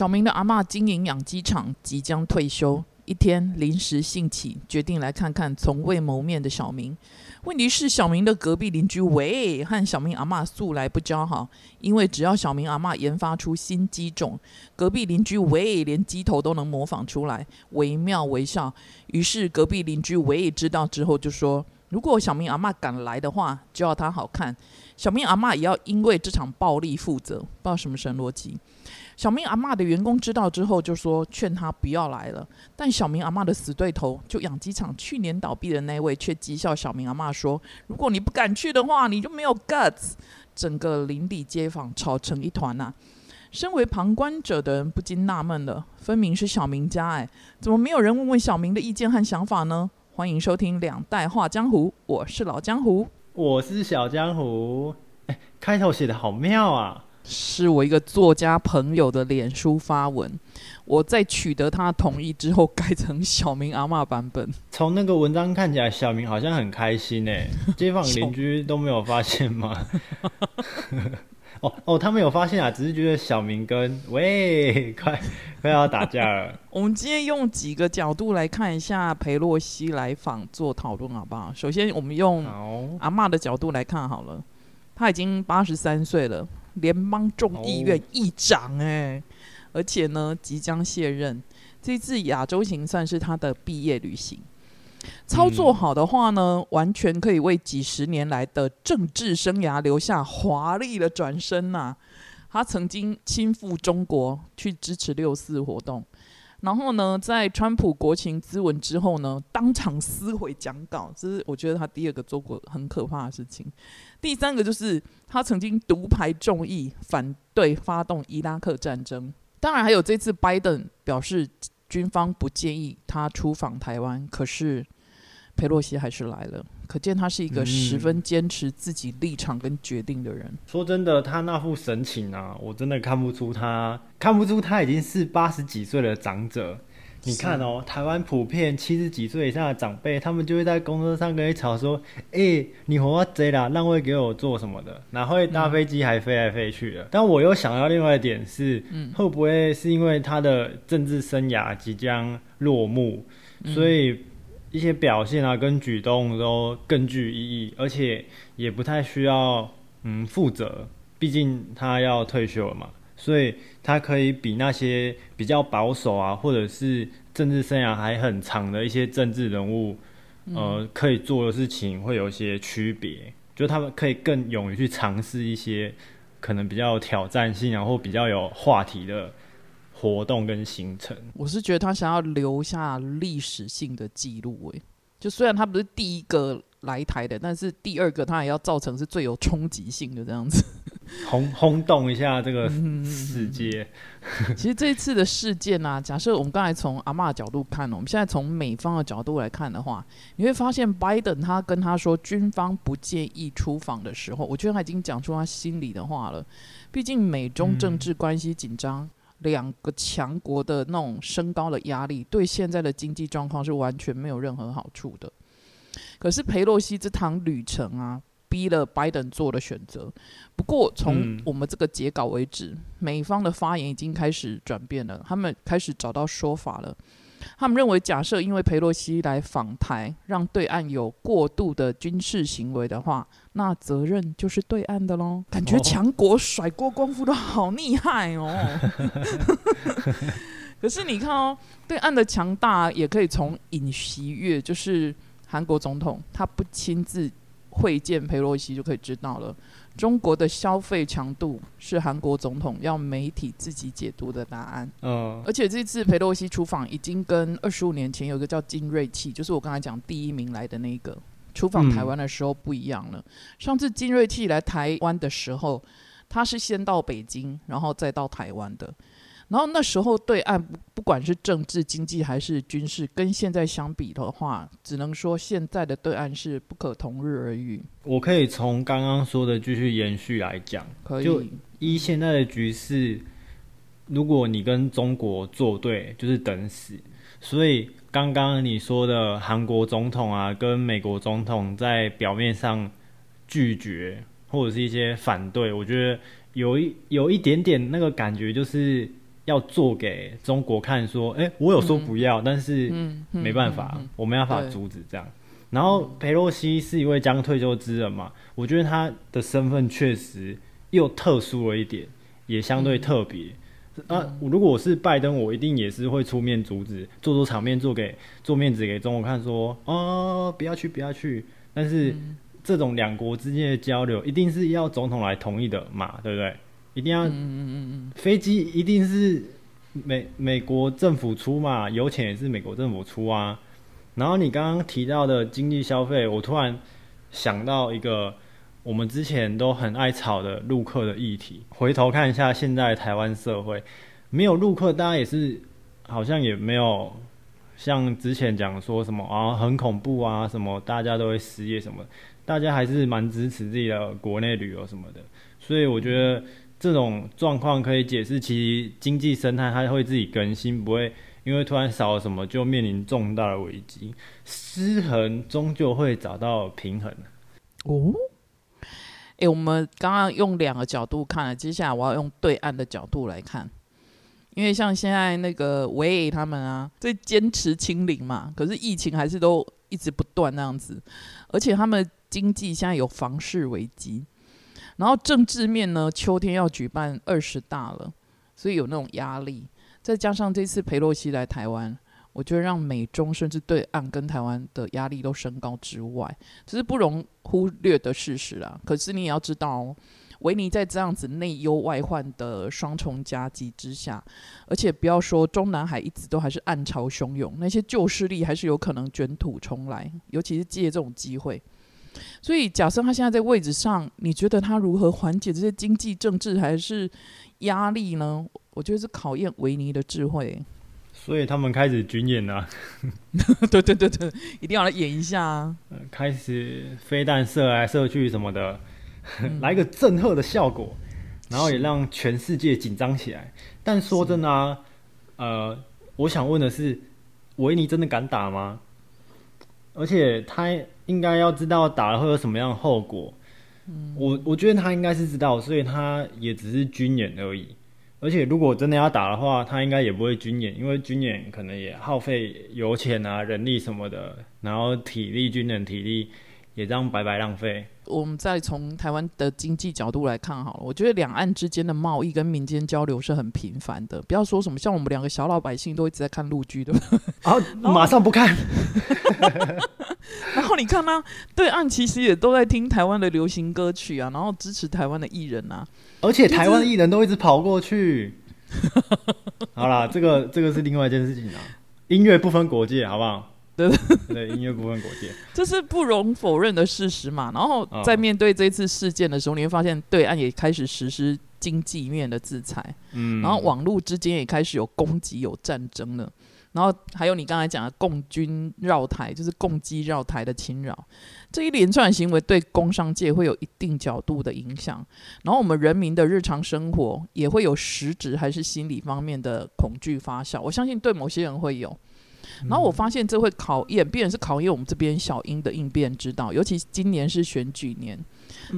小明的阿嬷经营养鸡场，即将退休。一天临时兴起，决定来看看从未谋面的小明。问题是，小明的隔壁邻居喂和小明阿嬷素来不交好，因为只要小明阿嬷研发出新鸡种，隔壁邻居喂连鸡头都能模仿出来，惟妙惟肖。于是隔壁邻居喂知道之后就说：“如果小明阿嬷敢来的话，就要他好看。小明阿嬷也要因为这场暴力负责。”不知道什么神逻辑。小明阿嬷的员工知道之后，就说劝他不要来了。但小明阿嬷的死对头，就养鸡场去年倒闭的那位，却讥笑小明阿嬷说：“如果你不敢去的话，你就没有 guts。”整个邻里街坊吵成一团呐。身为旁观者的人不禁纳闷了：分明是小明家，哎，怎么没有人问问小明的意见和想法呢？欢迎收听《两代画江湖》，我是老江湖，我是小江湖。哎，开头写的好妙啊！是我一个作家朋友的脸书发文，我在取得他同意之后改成小明阿嬷版本。从那个文章看起来，小明好像很开心诶，街坊邻居都没有发现吗？哦哦，他们有发现啊，只是觉得小明跟喂快快要打架了。我们今天用几个角度来看一下裴洛西来访做讨论好不好？首先，我们用阿嬷的角度来看好了，他已经八十三岁了。联邦众议院议长哎，而且呢即将卸任，这次亚洲行算是他的毕业旅行。操作好的话呢，完全可以为几十年来的政治生涯留下华丽的转身呐。他曾经亲赴中国去支持六四活动。然后呢，在川普国情咨文之后呢，当场撕毁讲稿，这是我觉得他第二个做过很可怕的事情。第三个就是他曾经独排众议，反对发动伊拉克战争。当然还有这次拜登表示军方不建议他出访台湾，可是佩洛西还是来了。可见他是一个十分坚持自己立场跟决定的人。说真的，他那副神情啊，我真的看不出他看不出他已经是八十几岁的长者。你看哦，台湾普遍七十几岁以上的长辈，他们就会在公车上跟你吵说：“哎，你活我贼啦，让位给我做什么的？哪会搭飞机还飞来飞去的？”但我又想到另外一点是，会不会是因为他的政治生涯即将落幕，所以？一些表现啊，跟举动都更具意义，而且也不太需要嗯负责，毕竟他要退休了嘛，所以他可以比那些比较保守啊，或者是政治生涯还很长的一些政治人物，呃，可以做的事情会有一些区别，就他们可以更勇于去尝试一些可能比较有挑战性，然后比较有话题的。活动跟行程，我是觉得他想要留下历史性的记录，诶，就虽然他不是第一个来台的，但是第二个他也要造成是最有冲击性的这样子，轰轰动一下这个世界。其实这一次的事件呢，假设我们刚才从阿妈的角度看，我们现在从美方的角度来看的话，你会发现拜登他跟他说军方不建议出访的时候，我觉得他已经讲出他心里的话了。毕竟美中政治关系紧张。两个强国的那种升高的压力，对现在的经济状况是完全没有任何好处的。可是佩洛西这趟旅程啊，逼了拜登做了选择。不过从我们这个截稿为止，美方的发言已经开始转变了，他们开始找到说法了。他们认为，假设因为佩洛西来访台，让对岸有过度的军事行为的话，那责任就是对岸的喽。感觉强国甩锅功夫都好厉害哦。可是你看哦，对岸的强大也可以从尹锡悦，就是韩国总统，他不亲自会见佩洛西就可以知道了。中国的消费强度是韩国总统要媒体自己解读的答案。嗯，而且这次佩洛西出访已经跟二十五年前有一个叫金瑞气，就是我刚才讲第一名来的那个出访台湾的时候不一样了。上次金瑞气来台湾的时候，他是先到北京，然后再到台湾的。然后那时候对岸不不管是政治、经济还是军事，跟现在相比的话，只能说现在的对岸是不可同日而语。我可以从刚刚说的继续延续来讲，可以。依现在的局势，如果你跟中国作对，就是等死。所以刚刚你说的韩国总统啊，跟美国总统在表面上拒绝或者是一些反对，我觉得有一有一点点那个感觉，就是。要做给中国看，说，哎，我有说不要，但是没办法，我没办法阻止这样。然后佩洛西是一位将退休之人嘛，我觉得他的身份确实又特殊了一点，也相对特别。啊，如果我是拜登，我一定也是会出面阻止，做做场面，做给做面子给中国看，说哦，不要去，不要去。但是这种两国之间的交流，一定是要总统来同意的嘛，对不对？一定要，嗯嗯嗯嗯，飞机一定是美美国政府出嘛，油钱也是美国政府出啊。然后你刚刚提到的经济消费，我突然想到一个我们之前都很爱吵的陆客的议题。回头看一下现在台湾社会，没有陆客，大家也是好像也没有像之前讲说什么啊很恐怖啊什么，大家都会失业什么，大家还是蛮支持自己的国内旅游什么的。所以我觉得这种状况可以解释其实经济生态，它会自己更新，不会。因为突然少了什么，就面临重大的危机，失衡终究会找到平衡。哦，哎，我们刚刚用两个角度看了，接下来我要用对岸的角度来看。因为像现在那个维 A 他们啊，在坚持清零嘛，可是疫情还是都一直不断那样子，而且他们经济现在有房市危机，然后政治面呢，秋天要举办二十大了，所以有那种压力。再加上这次佩洛西来台湾，我觉得让美中甚至对岸跟台湾的压力都升高之外，这是不容忽略的事实啊。可是你也要知道，维尼在这样子内忧外患的双重夹击之下，而且不要说中南海一直都还是暗潮汹涌，那些旧势力还是有可能卷土重来，尤其是借这种机会。所以假设他现在在位置上，你觉得他如何缓解这些经济、政治还是压力呢？我觉得是考验维尼的智慧，所以他们开始军演了。对对对对，一定要来演一下啊！开始飞弹射来射去什么的，来个震慑的效果，然后也让全世界紧张起来。但说真的啊，呃，我想问的是，维尼真的敢打吗？而且他应该要知道打了会有什么样的后果。嗯，我我觉得他应该是知道，所以他也只是军演而已。而且，如果真的要打的话，他应该也不会军演，因为军演可能也耗费油钱啊、人力什么的，然后体力、军人体力也这样白白浪费。我们再从台湾的经济角度来看好了，我觉得两岸之间的贸易跟民间交流是很频繁的。不要说什么像我们两个小老百姓都一直在看陆剧的，啊，马上不看。然后你看呢，对岸其实也都在听台湾的流行歌曲啊，然后支持台湾的艺人啊。而且台湾艺人都一直跑过去。好啦，这个这个是另外一件事情啊。音乐不分国界，好不好？对 对，音乐不分国界，这是不容否认的事实嘛。然后在面对这次事件的时候，你会发现对岸也开始实施经济面的制裁，嗯，然后网络之间也开始有攻击、有战争了。然后还有你刚才讲的共军绕台，就是共机绕台的侵扰，这一连串行为对工商界会有一定角度的影响。然后我们人民的日常生活也会有实质还是心理方面的恐惧发酵。我相信对某些人会有。然后我发现这会考验，必然是考验我们这边小英的应变之道，尤其今年是选举年。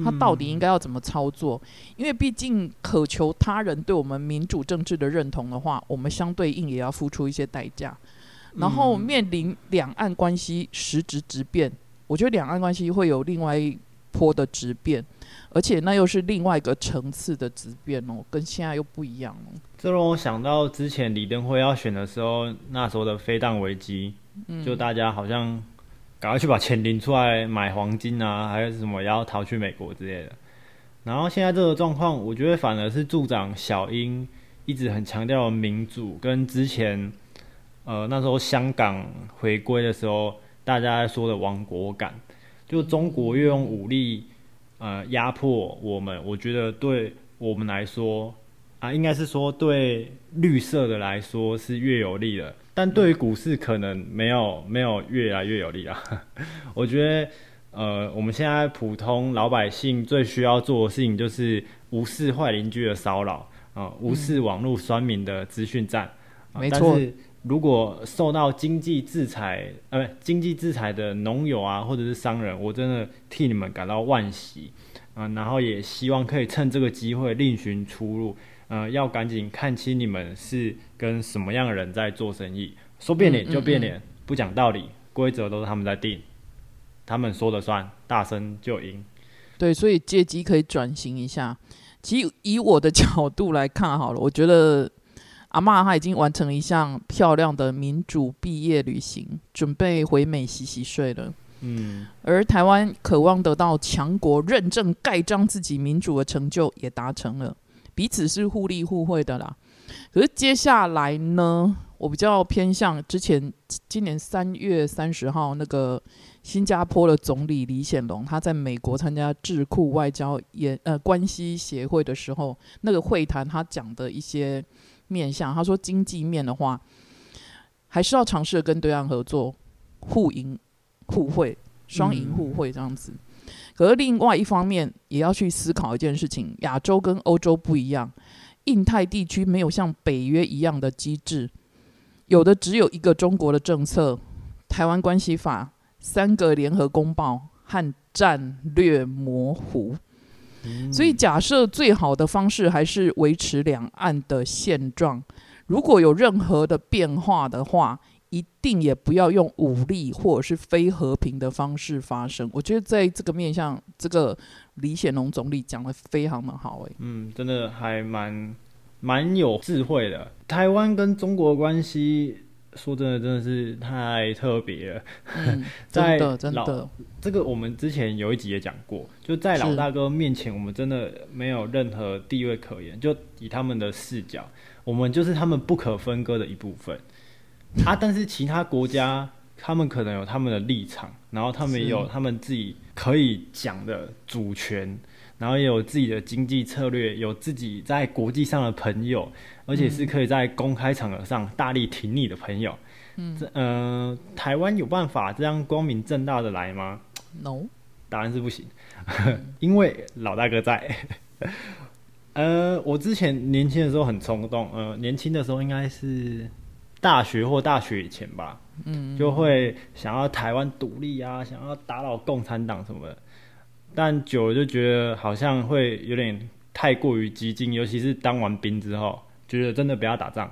他到底应该要怎么操作？因为毕竟渴求他人对我们民主政治的认同的话，我们相对应也要付出一些代价。然后面临两岸关系实质质变，我觉得两岸关系会有另外一波的质变，而且那又是另外一个层次的质变哦，跟现在又不一样了。这让我想到之前李登辉要选的时候，那时候的飞弹危机，就大家好像。赶快去把钱领出来买黄金啊，还是什么要逃去美国之类的。然后现在这个状况，我觉得反而是助长小英一直很强调民主，跟之前呃那时候香港回归的时候大家说的亡国感，就中国越用武力呃压迫我们，我觉得对我们来说啊，应该是说对绿色的来说是越有利的。但对于股市可能没有没有越来越有利啊。我觉得，呃，我们现在普通老百姓最需要做的事情就是无视坏邻居的骚扰啊，无视网络酸民的资讯战。没错。但是如果受到经济制裁，呃，经济制裁的农友啊，或者是商人，我真的替你们感到惋惜啊。然后也希望可以趁这个机会另寻出路。呃，要赶紧看清你们是跟什么样的人在做生意，说变脸就变脸，不讲道理，规则都是他们在定，他们说了算，大声就赢。对，所以借机可以转型一下。其实以我的角度来看，好了，我觉得阿妈她已经完成了一项漂亮的民主毕业旅行，准备回美洗洗睡了。嗯，而台湾渴望得到强国认证、盖章自己民主的成就也达成了，彼此是互利互惠的啦。可是接下来呢，我比较偏向之前今年三月三十号那个新加坡的总理李显龙，他在美国参加智库外交研呃关系协会的时候，那个会谈他讲的一些面向，他说经济面的话，还是要尝试跟对岸合作，互赢。互惠，双赢互惠这样子。可是另外一方面，也要去思考一件事情：亚洲跟欧洲不一样，印太地区没有像北约一样的机制，有的只有一个中国的政策、台湾关系法、三个联合公报和战略模糊。所以，假设最好的方式还是维持两岸的现状。如果有任何的变化的话，一定也不要用武力或者是非和平的方式发生。我觉得在这个面向，这个李显龙总理讲的非常的好，哎，嗯，真的还蛮蛮有智慧的。台湾跟中国关系，说真的，真的是太特别了。嗯，真的真的，这个我们之前有一集也讲过，就在老大哥面前，我们真的没有任何地位可言。就以他们的视角，我们就是他们不可分割的一部分。啊！但是其他国家，他们可能有他们的立场，然后他们也有他们自己可以讲的主权，然后也有自己的经济策略，有自己在国际上的朋友，而且是可以在公开场合上大力挺你的朋友。嗯，这呃，台湾有办法这样光明正大的来吗？No，答案是不行，因为老大哥在。呃，我之前年轻的时候很冲动，呃，年轻的时候应该是。大学或大学以前吧，嗯，就会想要台湾独立啊，想要打倒共产党什么的。但久了就觉得好像会有点太过于激进，尤其是当完兵之后，觉得真的不要打仗，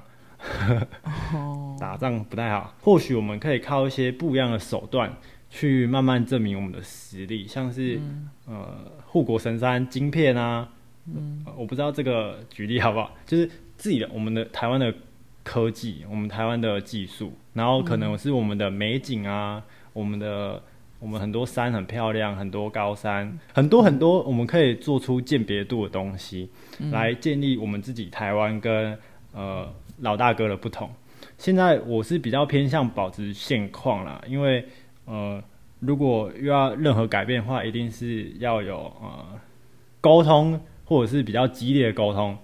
打仗不太好。或许我们可以靠一些不一样的手段，去慢慢证明我们的实力，像是呃护国神山晶片啊，嗯，我不知道这个举例好不好，就是自己的我们的台湾的。科技，我们台湾的技术，然后可能是我们的美景啊，我们的我们很多山很漂亮，很多高山，很多很多，我们可以做出鉴别度的东西，来建立我们自己台湾跟呃老大哥的不同。现在我是比较偏向保持现况啦，因为呃如果又要任何改变的话，一定是要有呃沟通或者是比较激烈的沟通。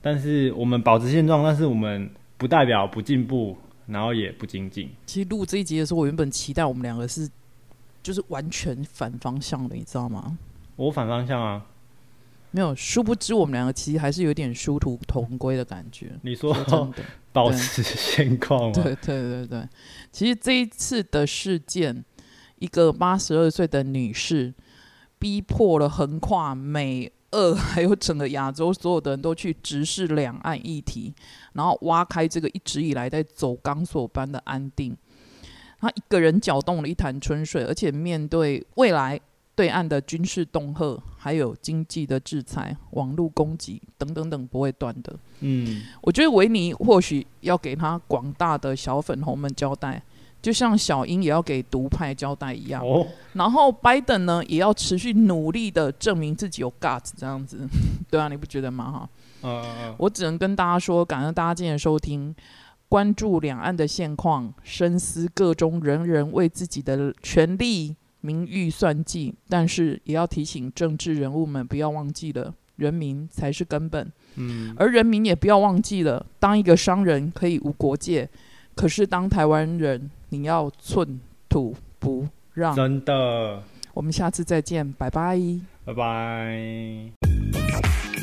但是我们保持现状，但是我们。不代表不进步，然后也不精进。其实录这一集的时候，我原本期待我们两个是，就是完全反方向的，你知道吗？我反方向啊，没有。殊不知我们两个其实还是有点殊途同归的感觉。你说保持现况。对对对对，其实这一次的事件，一个八十二岁的女士，逼迫了横跨美。二 还有整个亚洲所有的人都去直视两岸议题，然后挖开这个一直以来在走钢索般的安定。他一个人搅动了一潭春水，而且面对未来对岸的军事恫吓，还有经济的制裁、网络攻击等等等不会断的。嗯，我觉得维尼或许要给他广大的小粉红们交代。就像小英也要给独派交代一样，然后拜登呢也要持续努力的证明自己有 guts 这样子，对啊，你不觉得吗？哈，嗯我只能跟大家说，感恩大家今天收听，关注两岸的现况，深思各中人人为自己的权利名誉算计，但是也要提醒政治人物们不要忘记了，人民才是根本，嗯，而人民也不要忘记了，当一个商人可以无国界，可是当台湾人。你要寸土不让，真的。我们下次再见，拜拜，拜拜。